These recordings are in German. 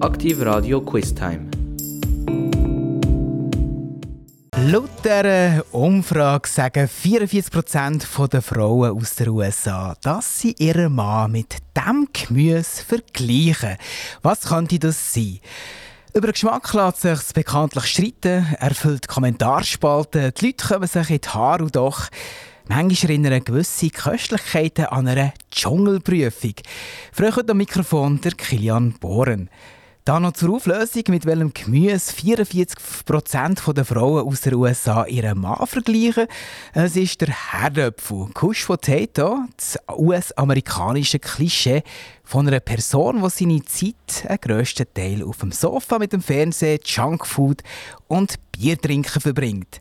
Aktiv Radio Quiz Time. Laut dieser Umfrage sagen 44% der Frauen aus den USA, dass sie ihren Mann mit dem Gemüse vergleichen. Was könnte das sein? Über Geschmack lässt sich bekanntlich streiten, erfüllt Kommentarspalten, die Leute kommen sich in die Haare und doch Manchmal erinnern gewisse Köstlichkeiten an eine Dschungelprüfung. Früher am Mikrofon der Kilian Bohren. Da noch zur Auflösung, mit welchem Gemüse 44% der Frauen aus den USA ihren Mann vergleichen. Es ist der Herdöpfel, Kush Potato, das US-amerikanische Klischee von einer Person, die seine Zeit einen grössten Teil auf dem Sofa mit dem Fernsehen, Junkfood und Biertrinken verbringt.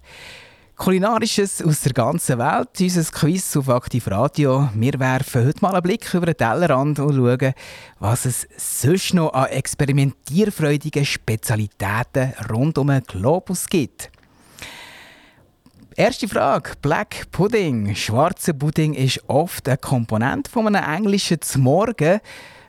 Kulinarisches aus der ganzen Welt, unser Quiz auf Aktiv Radio. Wir werfen heute mal einen Blick über den Tellerrand und schauen, was es sonst noch an experimentierfreudigen Spezialitäten rund um den Globus gibt. Erste Frage. Black Pudding. Schwarzer Pudding ist oft eine Komponente von einem englischen Zmorgen.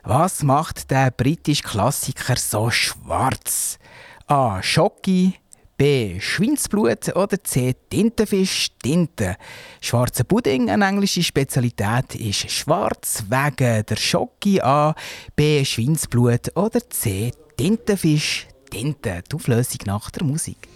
Was macht der britische Klassiker so schwarz? A. Schoki, B. Schweinsblut oder C. Tintenfisch, Tinte. Schwarzer Pudding, eine englische Spezialität, ist schwarz wegen der Schoki A. B. Schweinsblut oder C. Tintenfisch, Tinte. Die Auflösung nach der Musik.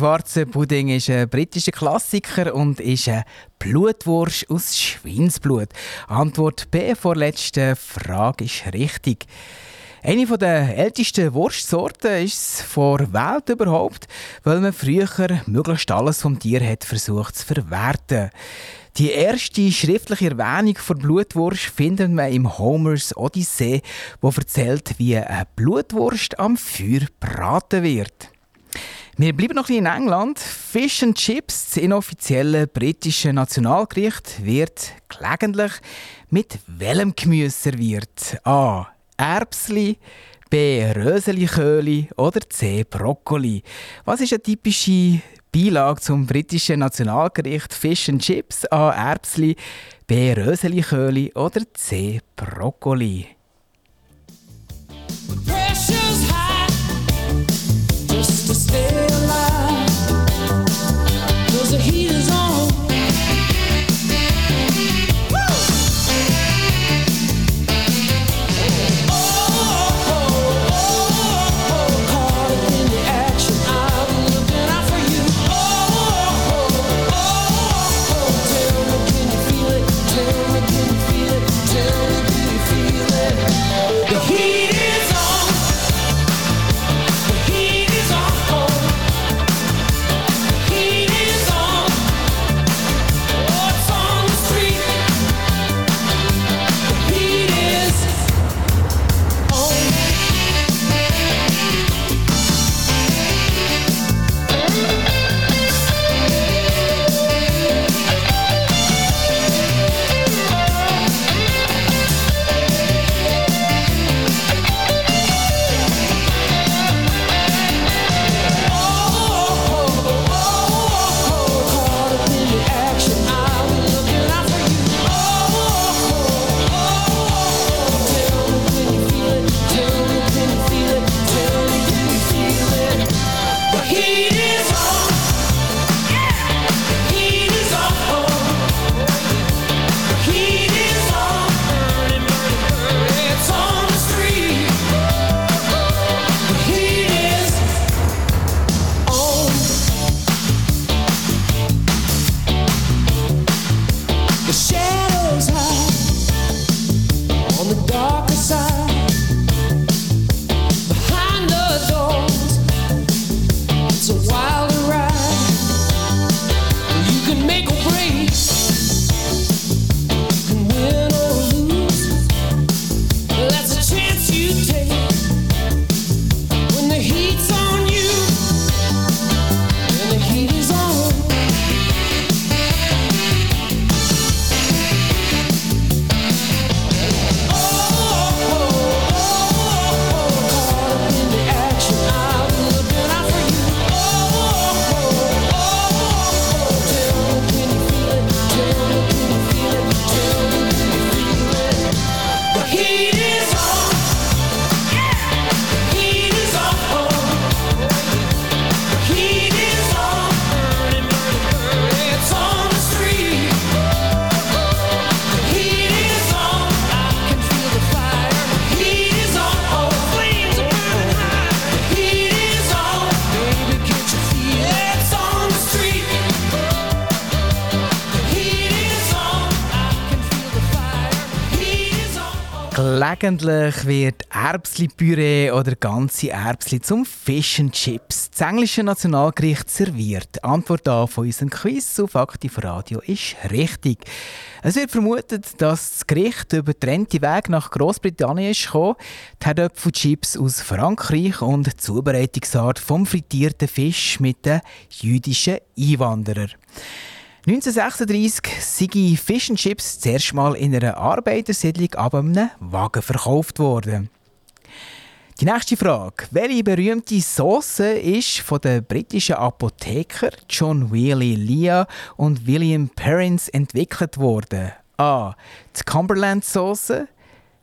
Pudding, schwarzer Pudding, ist ein britischer Klassiker und ist eine Blutwurst aus Schweinsblut. Antwort B vor letzter Frage ist richtig. Eine der ältesten Wurstsorten ist es vor Welt überhaupt, weil man früher möglichst alles vom Tier hat versucht zu verwerten. Die erste schriftliche Erwähnung von Blutwurst findet man im Homers Odyssee, wo erzählt, wie eine Blutwurst am Feuer braten wird. Wir bleiben noch in England. Fish and Chips, das inoffizielle britische Nationalgericht, wird gelegentlich mit welchem Gemüse serviert? A. Erbsli, B. Röseliköli oder C. Brokkoli. Was ist eine typische Beilage zum britischen Nationalgericht Fish and Chips? A. Erbsli, B. Röseliköli oder C. Brokkoli. Gelegentlich wird Erbsli-Püree oder ganze Erbsli zum Fish and Chips, das englische Nationalgericht, serviert. Die Antwort A von unserem Quiz auf Aktiv Radio ist richtig. Es wird vermutet, dass das Gericht über trennte Weg nach Großbritannien ist gekommen. Die Herdöpfelchips aus Frankreich und die Zubereitungsart vom frittierten Fisch mit den jüdischen Einwanderern. 1936 sei Fish and Chips zuerst mal in einer Arbeitersiedlung ab einem Wagen verkauft worden. Die nächste Frage. Welche berühmte Sauce ist von den britischen Apotheker John Wheely Leah und William Perrins entwickelt worden? A. Die Cumberland Sauce,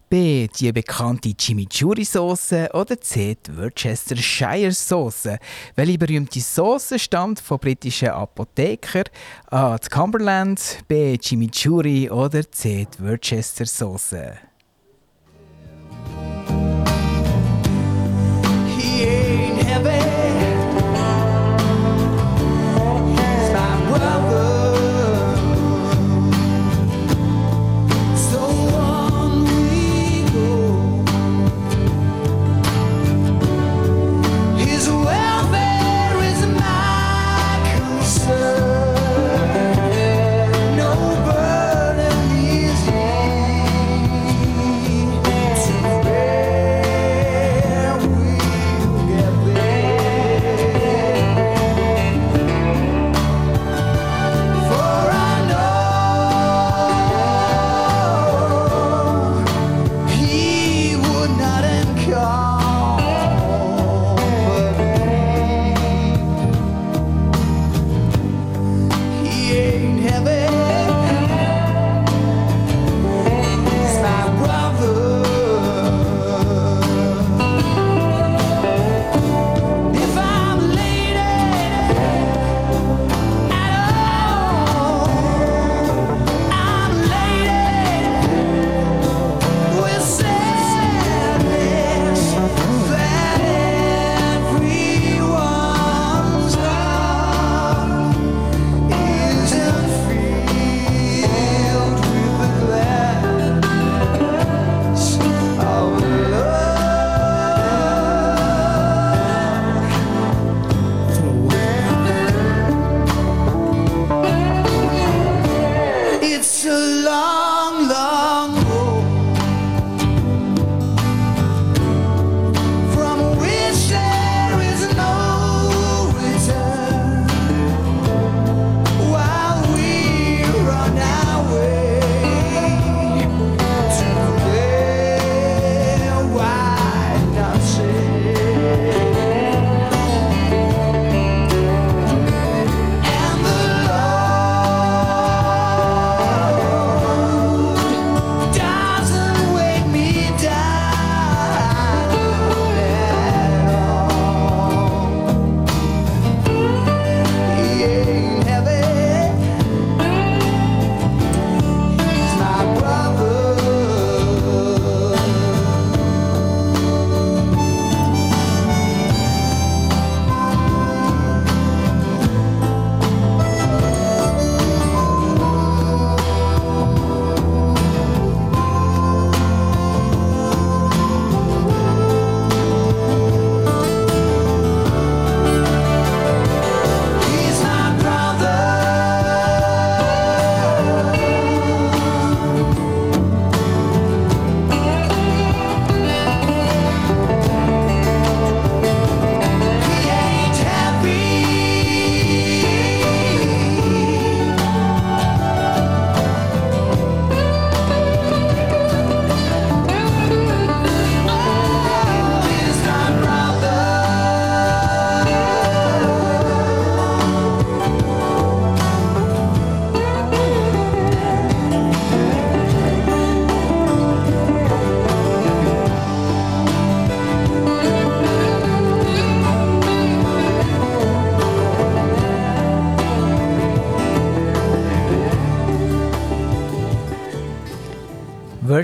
B. Die bekannte Chimichurri-Sauce oder C. Die Worcestershire-Sauce. Welche berühmte Sauce stammt von britischen Apotheker? A. Die Cumberland, B. Chimichurri oder C. Die Worcester-Sauce.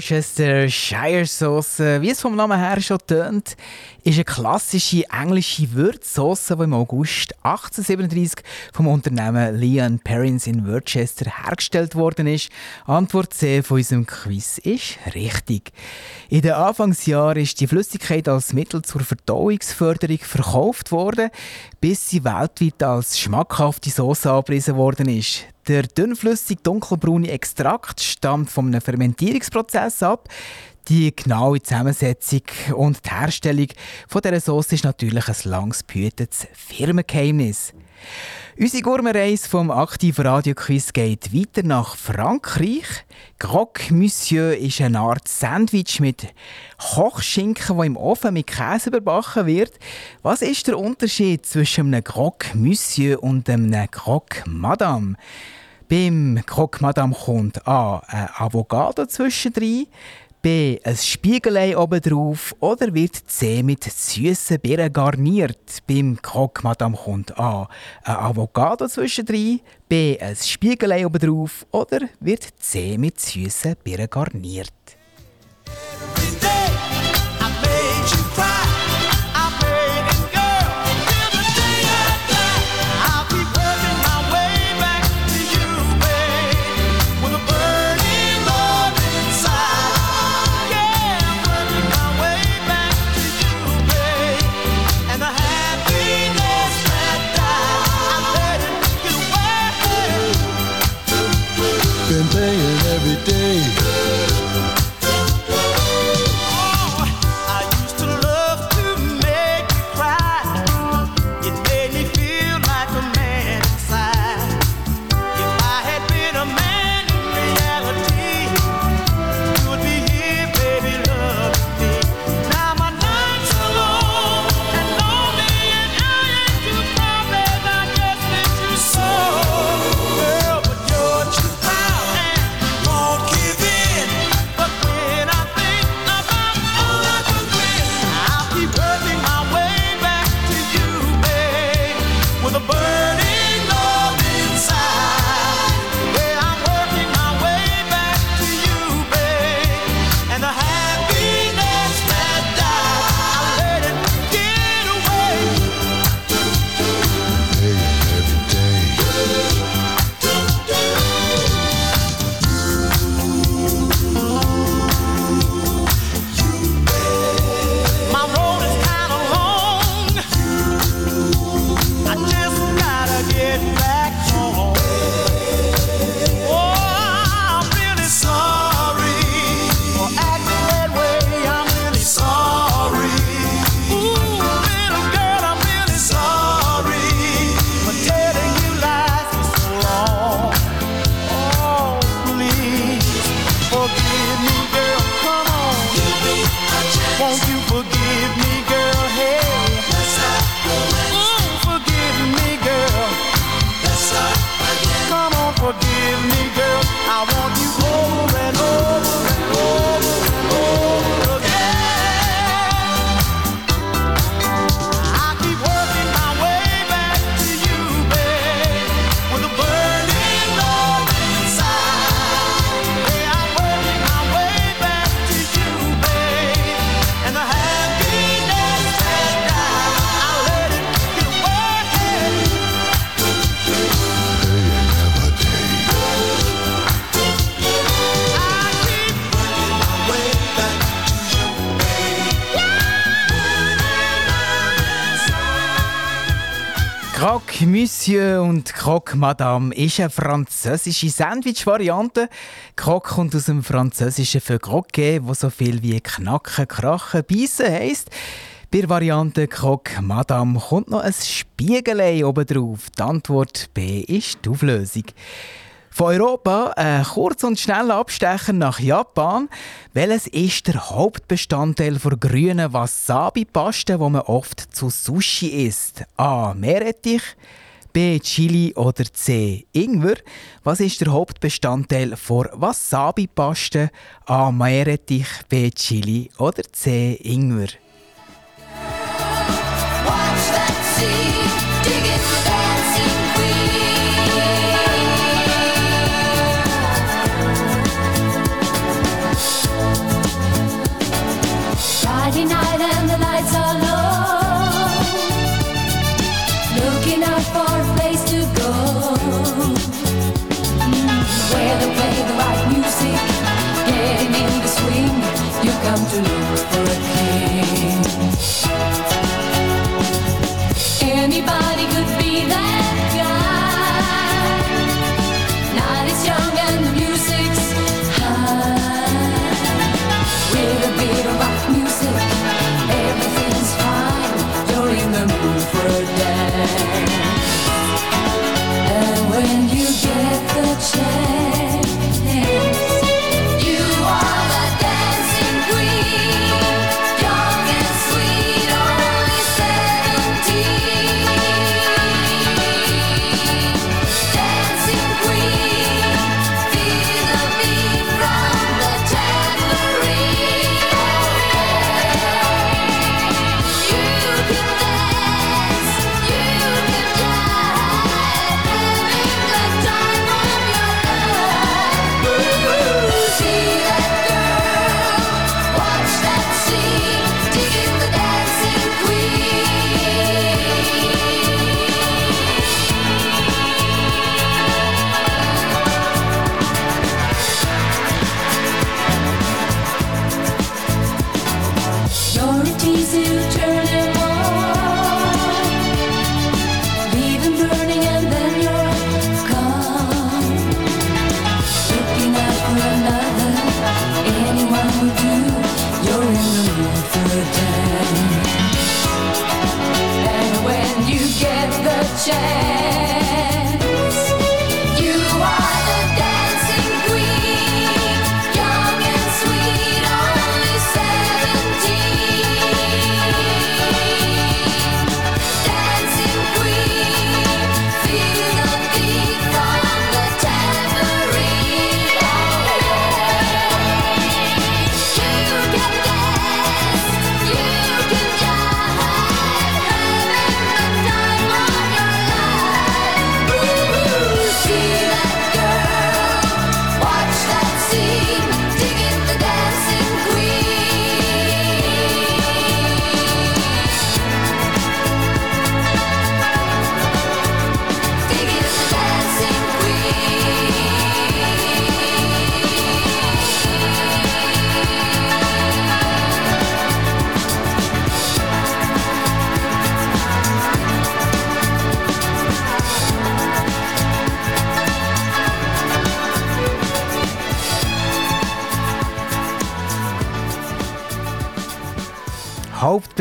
Worcestershire Sauce, wie es vom Namen her schon tönt, ist eine klassische englische Würzsauce, die im August 1837 vom Unternehmen Leon Perrins in Worcester hergestellt worden ist. Antwort C von unserem Quiz ist richtig. In den Anfangsjahren ist die Flüssigkeit als Mittel zur Verdauungsförderung verkauft worden, bis sie weltweit als schmackhafte Sauce angepriesen worden ist. Der dünnflüssig dunkelbraune Extrakt stammt einem Fermentierungsprozess ab. Die genaue Zusammensetzung und die Herstellung von dieser Sauce ist natürlich ein langs behütetes Firmengeheimnis. Unsere Gourmet-Reise vom aktiven Radioquiz geht weiter nach Frankreich. Croque Monsieur ist eine Art Sandwich mit Kochschinken, der im Ofen mit Käse überbacken wird. Was ist der Unterschied zwischen einem Croque Monsieur und einem Croque Madame? Beim Croque Madame kommt A. ein Avocado zwischendrin, B. ein Spiegelei obendrauf oder wird C. mit süßen Beeren garniert. Beim Croque Madame kommt A. ein Avocado zwischendrin, B. ein Spiegelei obendrauf oder wird C. mit süßen Beeren garniert. Croque Madame ist eine französische Sandwich-Variante. Croque kommt aus dem französischen für Croquet, wo so viel wie knacken, krachen, beißen heisst. Bei der Variante Croque Madame kommt noch ein Spiegelei oben drauf. Die Antwort B ist die Auflösung. Von Europa ein kurz und schneller Abstecher nach Japan. Welches ist der Hauptbestandteil der grünen Wasabi-Paste, die man oft zu Sushi isst? A. Meerrettich, B. Chili oder C. Ingwer. Was ist der Hauptbestandteil der Wasabi-Paste? A. Meerrettich, B. Chili oder C. Ingwer? Watch that sea, dig it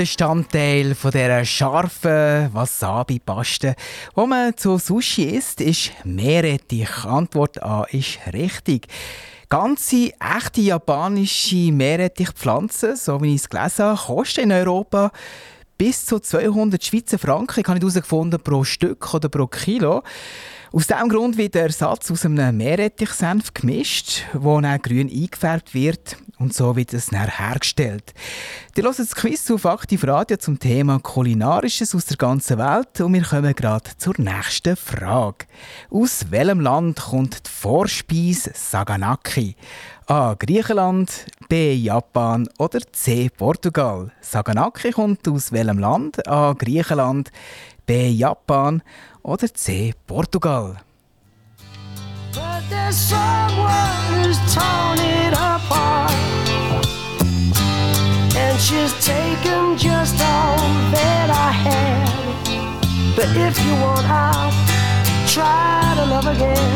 Hauptbestandteil von dieser scharfen Wasabi-Paste, die man zu Sushi isst, ist Meerrettich. Antwort A ist richtig. Ganze, echte japanische Meerrettichpflanzen, so wie ich es gelesen habe, kosten in Europa bis zu 200 Schweizer Franken, ich habe nicht herausgefunden, pro Stück oder pro Kilo. Aus diesem Grund wird der Ersatz aus einem Meerrettichsenf gemischt, wo dann grün eingefärbt wird und so wird es dann hergestellt. Die hören das Quiz auf Aktiv Radio zum Thema Kulinarisches aus der ganzen Welt und wir kommen gerade zur nächsten Frage. Aus welchem Land kommt die Vorspeise Saganaki? A. Griechenland, B. Japan oder C. Portugal? Saganaki kommt aus welchem Land? A. Griechenland, B. Japan oder C. Portugal. She's taken just all that I had But if you want out, try to love again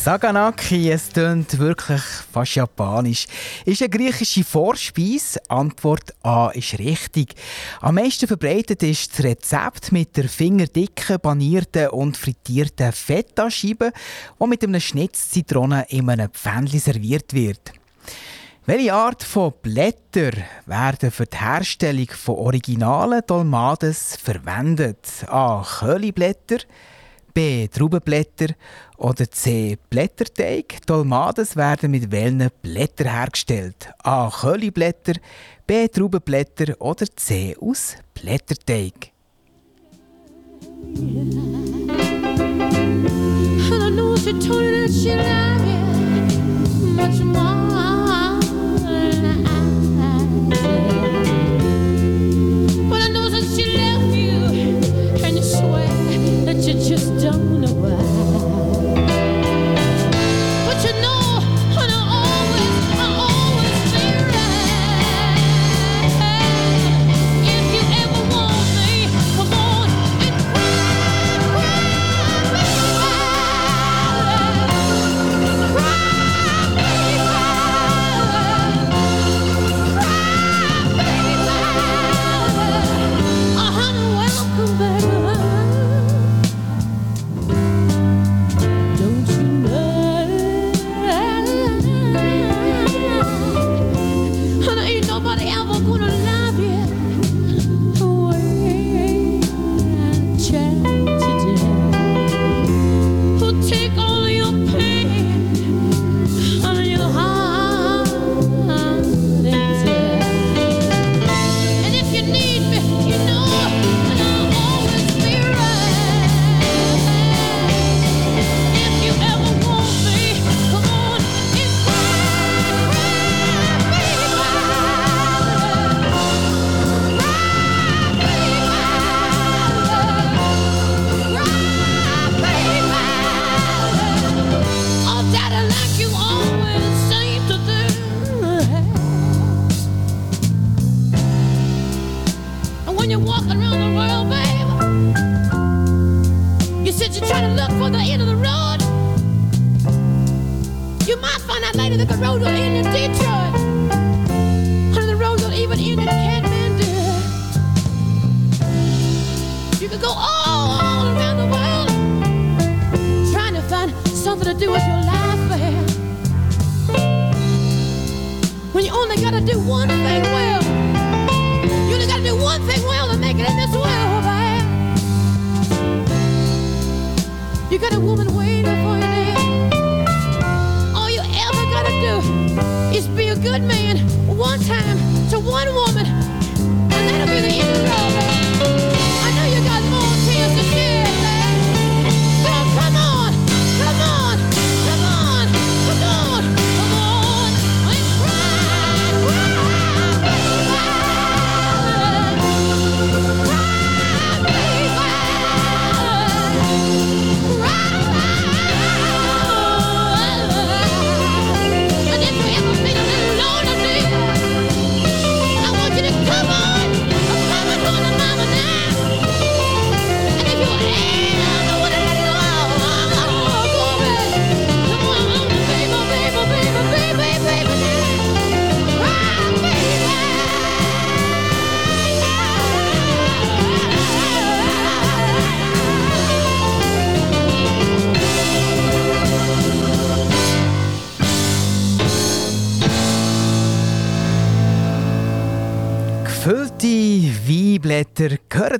Saganaki, es klingt wirklich fast japanisch. Ist eine griechische Vorspeise? Antwort A ist richtig. Am meisten verbreitet ist das Rezept mit der fingerdicken, panierten und frittierten Feta-Scheibe, die mit einem Schnitz Zitrone in einem Pfännchen serviert wird. Welche Art von Blätter werden für die Herstellung von originalen Dolmades verwendet? A. Köhliblätter, B. Traubenblätter oder C. Blätterteig. Dolmades werden mit welchen Blättern hergestellt? A. Köhliblätter, B. Traubenblätter oder C. aus Blätterteig. much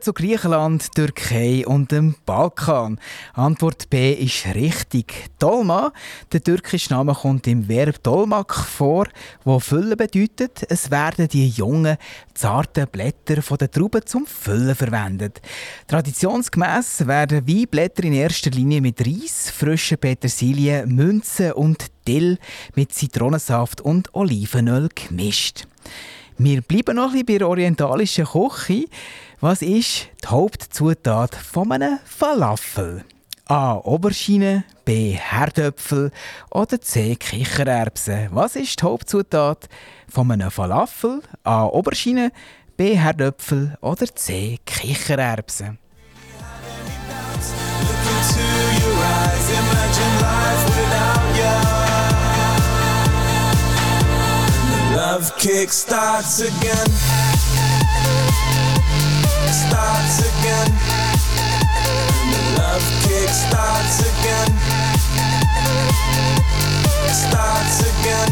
zu Griechenland, Türkei und dem Balkan. Antwort B ist richtig. Dolma, der türkische Name kommt im Verb Dolmak vor, wo Füllen bedeutet. Es werden die jungen, zarten Blätter von der Trauben zum Füllen verwendet. Traditionsgemäß werden Weinblätter in erster Linie mit Reis, frischen Petersilie, Münzen und Dill mit Zitronensaft und Olivenöl gemischt. Wir bleiben noch ein bisschen bei der orientalischen Küche. Was ist die Hauptzutat von einem Falafel? A. Oberschiene, B. Herdöpfel oder C. Kichererbsen. Was ist die Hauptzutat von einem Falafel? A. Oberschiene, B. Herdöpfel oder C. Kichererbsen. Look into your Starts again. Love kick starts again. Starts again.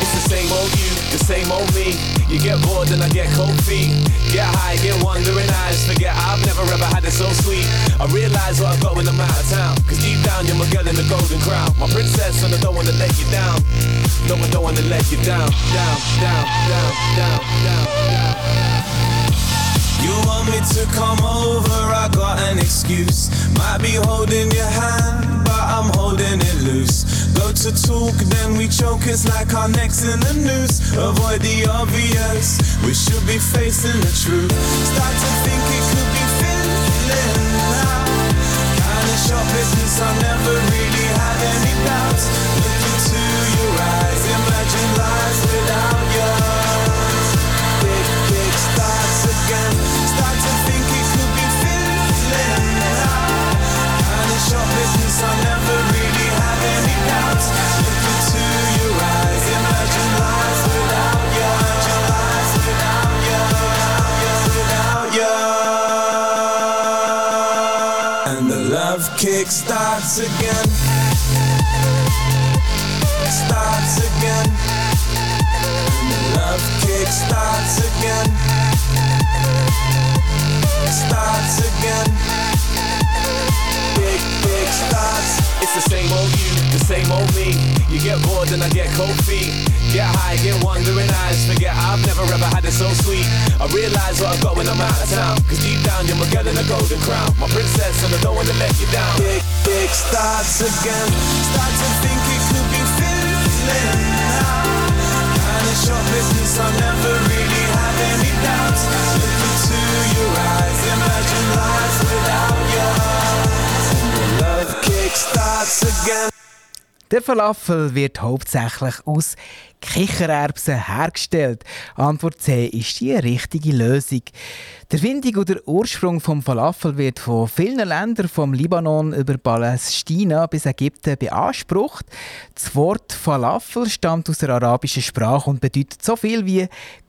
It's the same old you the same old me. You get bored and I get cold feet. Get high, get wandering eyes. Forget I've never ever had it so sweet. I realize what I've got when I'm out of town. Cause deep down you're my girl in the golden crown. My princess and I don't wanna let you down. No, I don't wanna let you down. Down, down, down, down, down, down. You want me to come over, I got an excuse. Might be holding your hand, but I'm holding it loose. Go to talk, then we choke, it's like our necks in the noose. Avoid the obvious, we should be facing the truth. Start to think it could be feeling now. Kind of shop business, I never really had any doubts. Look into your eyes, imagine lives without starts again. Starts again. And the love kick starts again starts again. It's the same old you, the same old me. You get bored and I get cold feet. Get high, get wandering eyes. Forget I've never ever had it so sweet. I realize what I've got when I'm out of town. Cause deep down you're my girl in a golden crown. My princess and I don't wanna let you down. Big, big starts again. Start to think it could be feeling now. Kinda business, I never really had any doubts. Look into your eyes, imagine life without you. Der Falafel wird hauptsächlich aus Kichererbsen hergestellt. Antwort C ist die richtige Lösung. Der Findung oder Ursprung vom Falafel wird von vielen Ländern, vom Libanon über Palästina bis Ägypten beansprucht. Das Wort Falafel stammt aus der arabischen Sprache und bedeutet so viel wie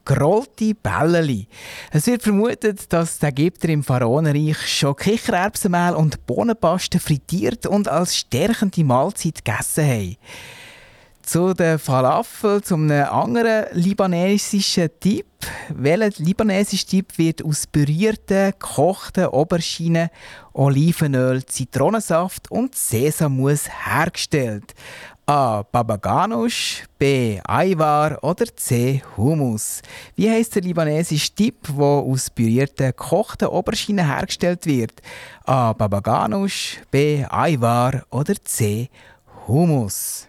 gerollte Bälleli. Es wird vermutet, dass die Ägypter im Pharaonenreich schon Kichererbsenmehl und Bohnenpaste frittiert und als stärkende Mahlzeit gegessen haben. Zu den Falafel, zu einem anderen libanesischen Typ. Welcher libanesische Typ wird aus pürierten, gekochten Oberschienen, Olivenöl, Zitronensaft und Sesammus hergestellt? A. Babaganush, B. Ayvar oder C. Hummus. Wie heißt der libanesische Typ, der aus pürierten, gekochten Oberschienen hergestellt wird? A. Babaganush, B. Ayvar oder C. Hummus.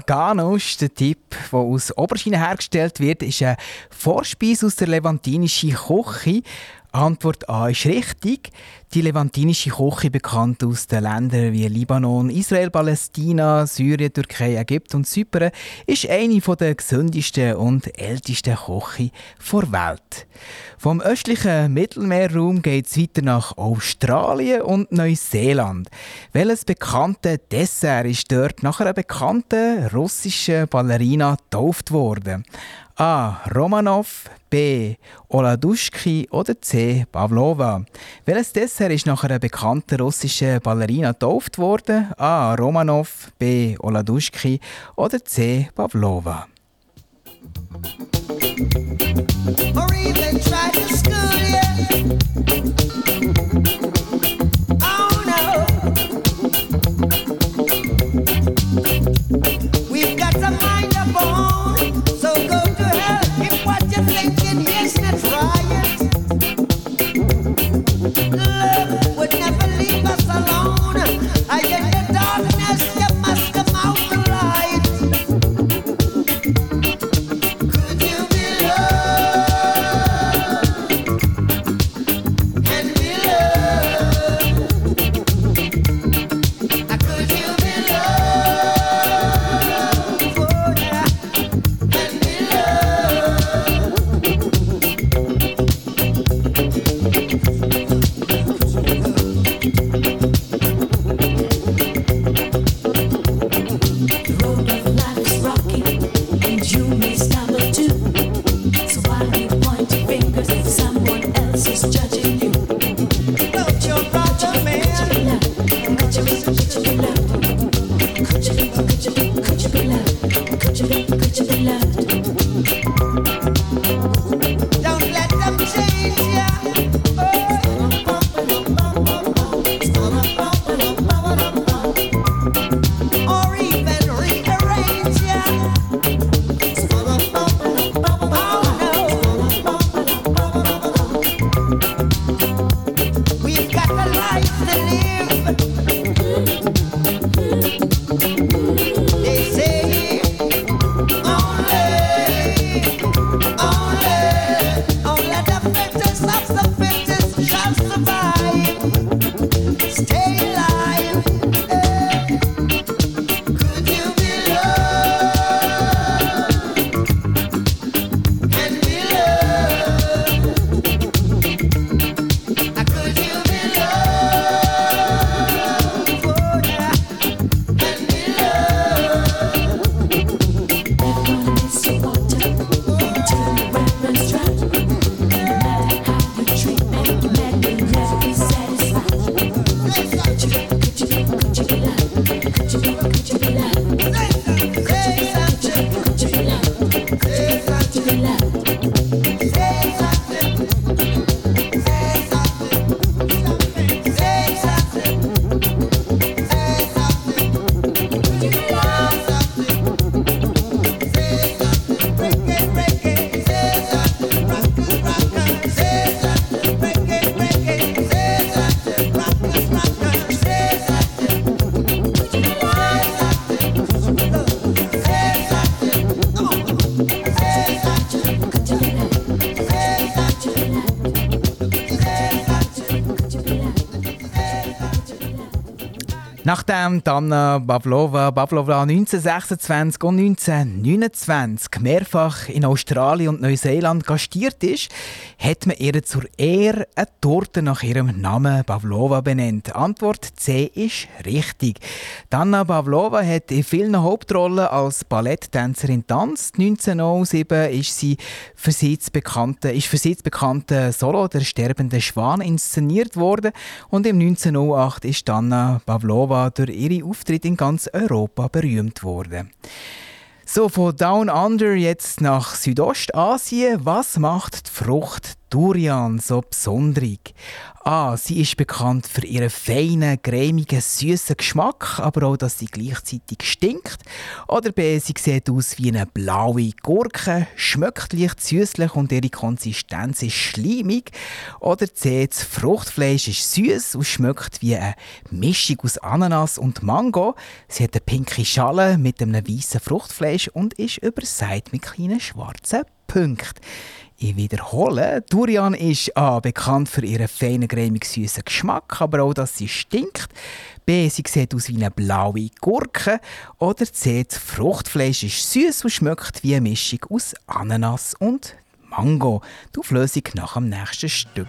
Ganoush, der Tipp, der aus Oberschiene hergestellt wird, ist eine Vorspeise aus der levantinischen Küche. Antwort A ist richtig. Die levantinische Küche, bekannt aus den Ländern wie Libanon, Israel, Palästina, Syrien, Türkei, Ägypten und Zypern, ist eine der gesündesten und ältesten Küche der Welt. Vom östlichen Mittelmeerraum geht es weiter nach Australien und Neuseeland. Welches bekannte Dessert ist dort nach einer bekannten russischen Ballerina getauft worden? A. Romanov, B. Oladuschki oder C. Pavlova. Welches Dessert ist nach einer bekannten russischen Ballerina getauft worden? A. Romanov, B. Oladuschki oder C. Pavlova. Or even try to Nachdem Anna Pavlova, Pavlova 1926 und 1929 mehrfach in Australien und Neuseeland gastiert ist, hat man ihr zur Ehre eine Torte nach ihrem Namen Pavlova benannt. Antwort C ist richtig. Anna Pavlova hat in vielen Hauptrollen als Balletttänzerin tanzt. 1907 ist sie für sie das bekannte, ist für sie das bekannte Solo Der sterbende Schwan inszeniert worden und im 1908 ist Anna Pavlova durch ihre Auftritte in ganz Europa berühmt wurde. So, von Down Under jetzt nach Südostasien. Was macht die Frucht Durian so besonderig? A. Sie ist bekannt für ihren feinen, cremigen, süßen Geschmack, aber auch, dass sie gleichzeitig stinkt. Oder B. Sie sieht aus wie eine blaue Gurke, schmeckt leicht süßlich und ihre Konsistenz ist schleimig. Oder C. Das Fruchtfleisch ist süß und schmeckt wie eine Mischung aus Ananas und Mango. Sie hat eine pinke Schale mit einem weißen Fruchtfleisch und ist übersät mit kleinen schwarzen Punkten. Ich wiederhole, Durian ist A. bekannt für ihren feinen, cremig süßen Geschmack, aber auch, dass sie stinkt. B. Sie sieht aus wie eine blaue Gurke. Oder C. Das Fruchtfleisch ist süß und schmeckt wie eine Mischung aus Ananas und Mango. Die Auflösung nach dem nächsten Stück.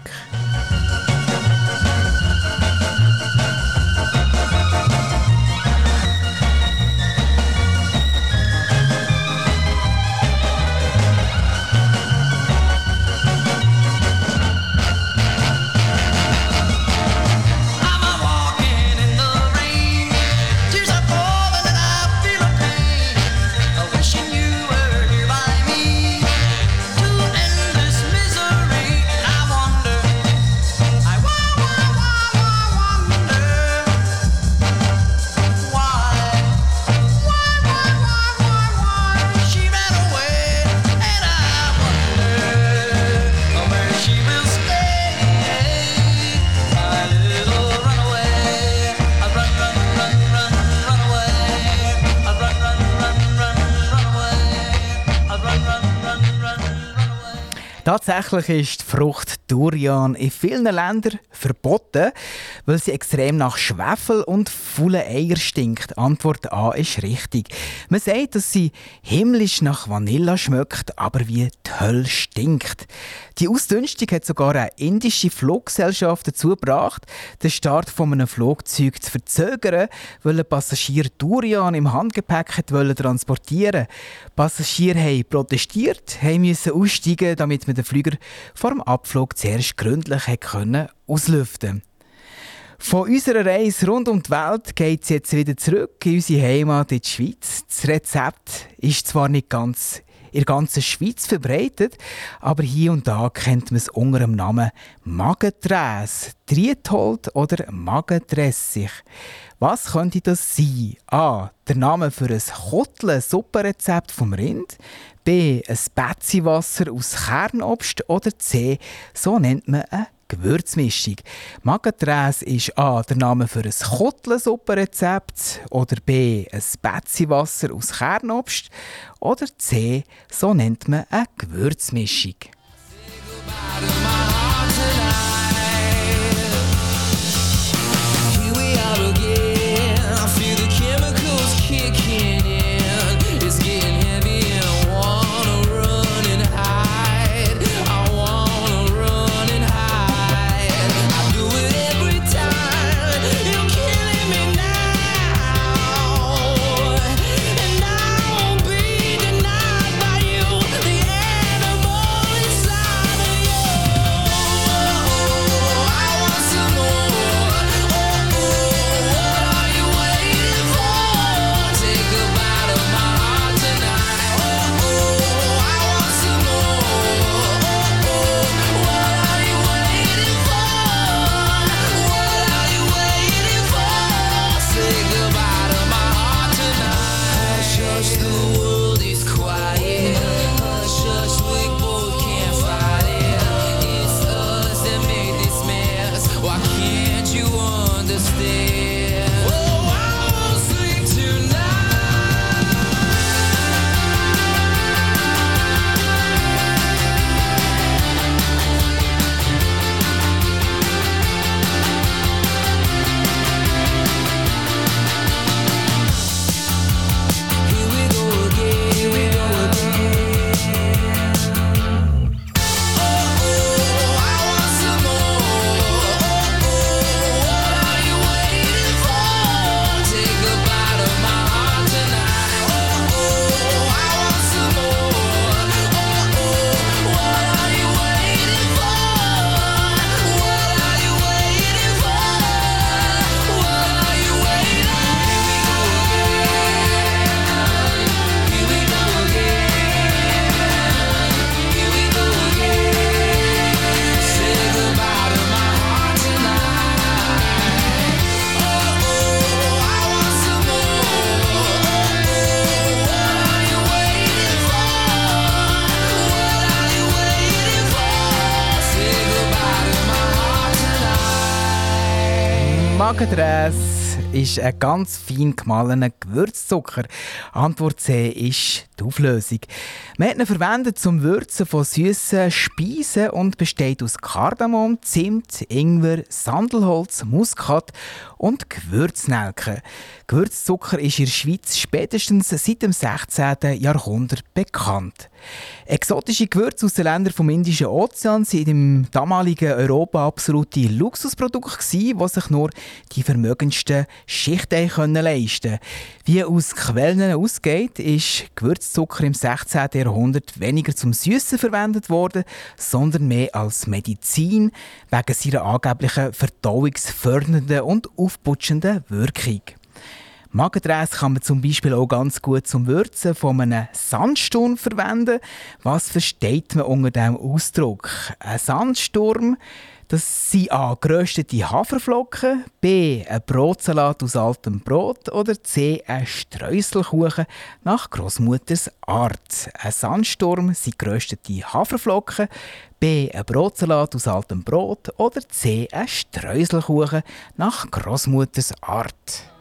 Tatsächlich ist die Frucht Durian in vielen Ländern verboten, weil sie extrem nach Schwefel und faule Eier stinkt. Antwort A ist richtig. Man sagt, dass sie himmlisch nach Vanille schmeckt, aber wie die Hölle stinkt. Die Ausdünstung hat sogar eine indische Fluggesellschaft dazu gebracht, den Start von einem Flugzeug zu verzögern, weil ein Passagier Durian im Handgepäck wollte transportieren. Passagiere haben protestiert, mussten aussteigen, damit man den Flüger vor dem Abflug zuerst gründlich auslüften konnte. Von unserer Reise rund um die Welt geht es jetzt wieder zurück in unsere Heimat in die Schweiz. Das Rezept ist zwar nicht ganz in der ganzen Schweiz verbreitet, aber hier und da kennt man es unter dem Namen Magenträs, Triethold oder Magendressig. Was könnte das sein? A. Der Name für ein Kotle-Suppenrezept vom Rind. B. Ein Betziwasser aus Kernobst. Oder C. So nennt man eine Gewürzmischung. Magaträs ist A. der Name für ein Kotlensuppenrezept oder B. ein Betziwasser aus Kernobst oder C. so nennt man eine Gewürzmischung. Ist ein ganz fein gemahlener Gewürzzucker. Antwort C ist die Auflösung. Man hat ihn verwendet zum Würzen von süßen Speisen und besteht aus Kardamom, Zimt, Ingwer, Sandelholz, Muskat und Gewürznelken. Gewürzzucker ist in der Schweiz spätestens seit dem 16. Jahrhundert bekannt. Exotische Gewürze aus den Ländern vom Indischen Ozean sind im damaligen Europa absolute Luxusprodukte, die sich nur die vermögendsten Schichten können leisten Wie aus Quellen ausgeht, ist Gewürzzucker im 16. Jahrhundert weniger zum Süßen verwendet worden, sondern mehr als Medizin wegen seiner angeblichen verdauungsfördernden und aufputschenden Wirkung. Magendräs kann man zum Beispiel auch ganz gut zum Würzen von einem Sandsturm verwenden. Was versteht man unter diesem Ausdruck? Ein Sandsturm, das sind A. geröstete Haferflocken, B. ein Brotsalat aus altem Brot oder C. ein Streuselkuchen nach Großmutters Art. Ein Sandsturm sind geröstete Haferflocken, B. ein Brotsalat aus altem Brot oder C. ein Streuselkuchen nach Großmutters Art.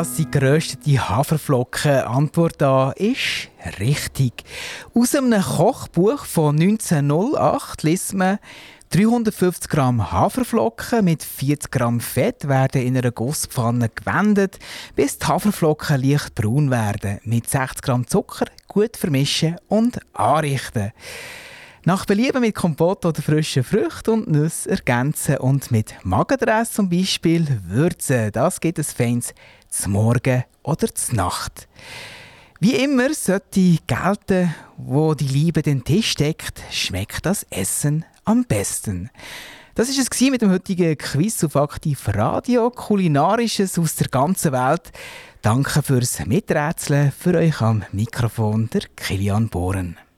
Das sind geröstete Haferflocken. Antwort A ist richtig. Aus einem Kochbuch von 1908 liest man, 350 Gramm Haferflocken mit 40 Gramm Fett werden in einer Gusspfanne gewendet, bis die Haferflocken leicht braun werden. Mit 60 Gramm Zucker gut vermischen und anrichten. Nach Belieben mit Kompott oder frischen Früchten und Nüssen ergänzen und mit Magendress zum Beispiel würzen. Das gibt es feins zum Morgen oder zur Nacht. Wie immer sollte gelten, wo die Liebe den Tisch deckt, schmeckt das Essen am besten. Das ist es mit dem heutigen Quiz auf Aktiv Radio, kulinarisches aus der ganzen Welt. Danke fürs Miträtseln, für euch am Mikrofon der Kilian Bohren.